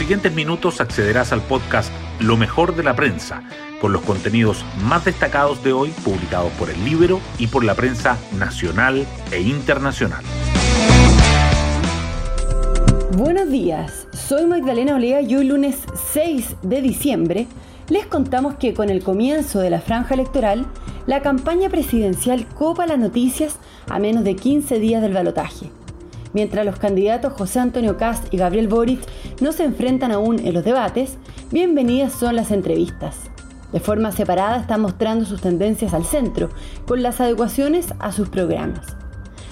siguientes minutos accederás al podcast Lo mejor de la prensa, con los contenidos más destacados de hoy publicados por el libro y por la prensa nacional e internacional. Buenos días, soy Magdalena Olea y hoy lunes 6 de diciembre les contamos que con el comienzo de la franja electoral, la campaña presidencial copa las noticias a menos de 15 días del balotaje. Mientras los candidatos José Antonio Cast y Gabriel Boric no se enfrentan aún en los debates, bienvenidas son las entrevistas. De forma separada están mostrando sus tendencias al centro, con las adecuaciones a sus programas.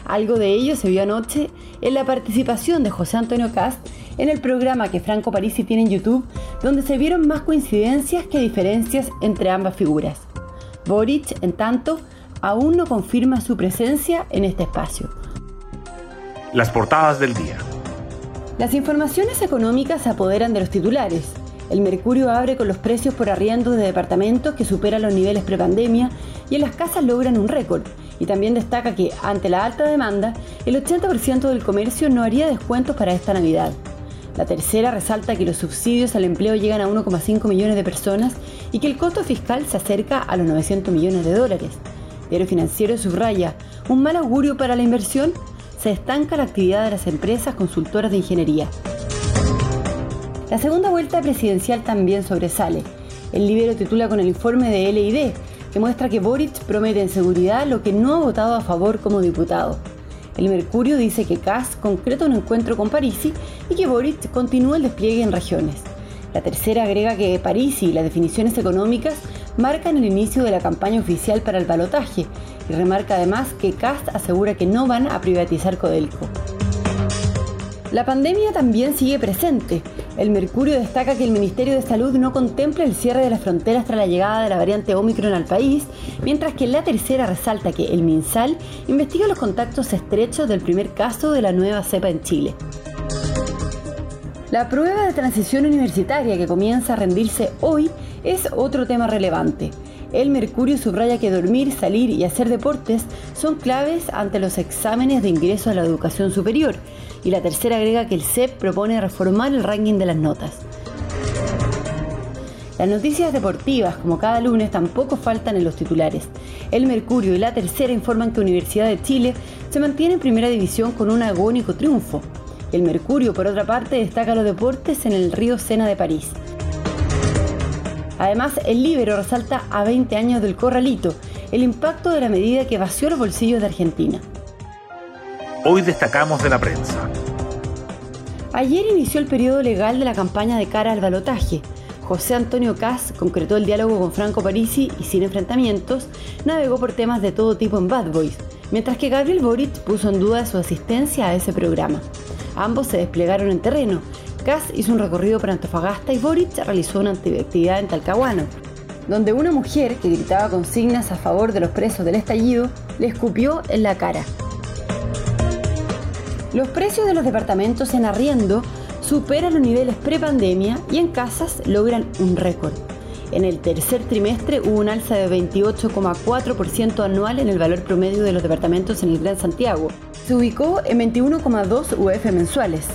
Algo de ello se vio anoche en la participación de José Antonio Cast en el programa que Franco Parisi tiene en YouTube, donde se vieron más coincidencias que diferencias entre ambas figuras. Boric, en tanto, aún no confirma su presencia en este espacio. Las portadas del día. Las informaciones económicas se apoderan de los titulares. El Mercurio abre con los precios por arriendo de departamentos que superan los niveles prepandemia y en las casas logran un récord. Y también destaca que, ante la alta demanda, el 80% del comercio no haría descuentos para esta Navidad. La tercera resalta que los subsidios al empleo llegan a 1,5 millones de personas y que el costo fiscal se acerca a los 900 millones de dólares. Diario Financiero subraya un mal augurio para la inversión se estanca la actividad de las empresas consultoras de ingeniería. La segunda vuelta presidencial también sobresale. El libro titula con el informe de LID, que muestra que Boric promete en seguridad lo que no ha votado a favor como diputado. El Mercurio dice que Kass concreta un encuentro con Parisi y que Boric continúa el despliegue en regiones. La tercera agrega que Parisi y las definiciones económicas marcan el inicio de la campaña oficial para el balotaje y remarca además que Cast asegura que no van a privatizar Codelco. La pandemia también sigue presente. El Mercurio destaca que el Ministerio de Salud no contempla el cierre de las fronteras tras la llegada de la variante Omicron al país, mientras que la tercera resalta que el MinSal investiga los contactos estrechos del primer caso de la nueva cepa en Chile. La prueba de transición universitaria que comienza a rendirse hoy es otro tema relevante. El Mercurio subraya que dormir, salir y hacer deportes son claves ante los exámenes de ingreso a la educación superior. Y la tercera agrega que el CEP propone reformar el ranking de las notas. Las noticias deportivas, como cada lunes, tampoco faltan en los titulares. El Mercurio y la tercera informan que Universidad de Chile se mantiene en primera división con un agónico triunfo. El Mercurio, por otra parte, destaca los deportes en el río Sena de París. Además, el Libero resalta a 20 años del corralito el impacto de la medida que vació los bolsillos de Argentina. Hoy destacamos de la prensa. Ayer inició el periodo legal de la campaña de cara al balotaje. José Antonio Kass concretó el diálogo con Franco Parisi y sin enfrentamientos navegó por temas de todo tipo en Bad Boys, mientras que Gabriel Boric puso en duda su asistencia a ese programa. Ambos se desplegaron en terreno, Hizo un recorrido por Antofagasta y Boric realizó una actividad en Talcahuano, donde una mujer que gritaba consignas a favor de los presos del estallido le escupió en la cara. Los precios de los departamentos en arriendo superan los niveles prepandemia y en casas logran un récord. En el tercer trimestre hubo un alza de 28,4% anual en el valor promedio de los departamentos en el Gran Santiago. Se ubicó en 21,2 UF mensuales,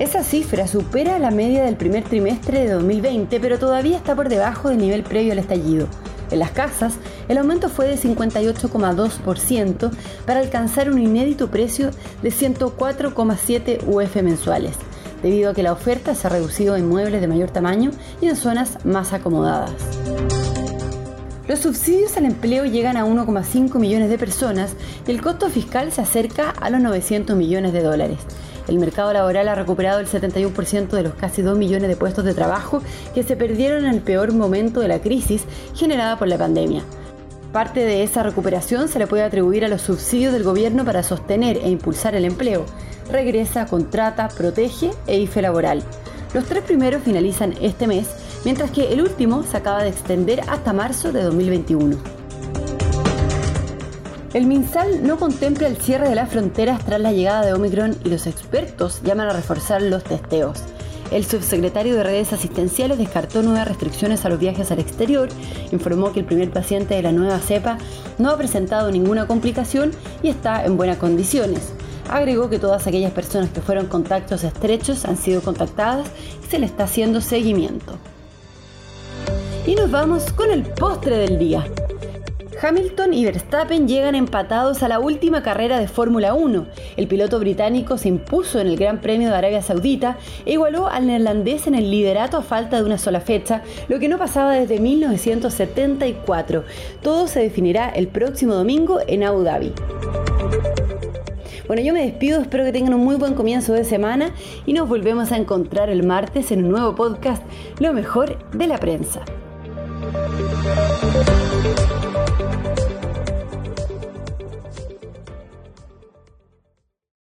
esa cifra supera la media del primer trimestre de 2020, pero todavía está por debajo del nivel previo al estallido. En las casas, el aumento fue de 58,2% para alcanzar un inédito precio de 104,7 UF mensuales, debido a que la oferta se ha reducido en muebles de mayor tamaño y en zonas más acomodadas. Los subsidios al empleo llegan a 1,5 millones de personas y el costo fiscal se acerca a los 900 millones de dólares. El mercado laboral ha recuperado el 71% de los casi 2 millones de puestos de trabajo que se perdieron en el peor momento de la crisis generada por la pandemia. Parte de esa recuperación se le puede atribuir a los subsidios del gobierno para sostener e impulsar el empleo. Regresa, contrata, protege e IFE laboral. Los tres primeros finalizan este mes, mientras que el último se acaba de extender hasta marzo de 2021. El MinSal no contempla el cierre de las fronteras tras la llegada de Omicron y los expertos llaman a reforzar los testeos. El subsecretario de redes asistenciales descartó nuevas restricciones a los viajes al exterior, informó que el primer paciente de la nueva cepa no ha presentado ninguna complicación y está en buenas condiciones. Agregó que todas aquellas personas que fueron contactos estrechos han sido contactadas y se le está haciendo seguimiento. Y nos vamos con el postre del día. Hamilton y Verstappen llegan empatados a la última carrera de Fórmula 1. El piloto británico se impuso en el Gran Premio de Arabia Saudita e igualó al neerlandés en el liderato a falta de una sola fecha, lo que no pasaba desde 1974. Todo se definirá el próximo domingo en Abu Dhabi. Bueno, yo me despido, espero que tengan un muy buen comienzo de semana y nos volvemos a encontrar el martes en un nuevo podcast, Lo mejor de la prensa.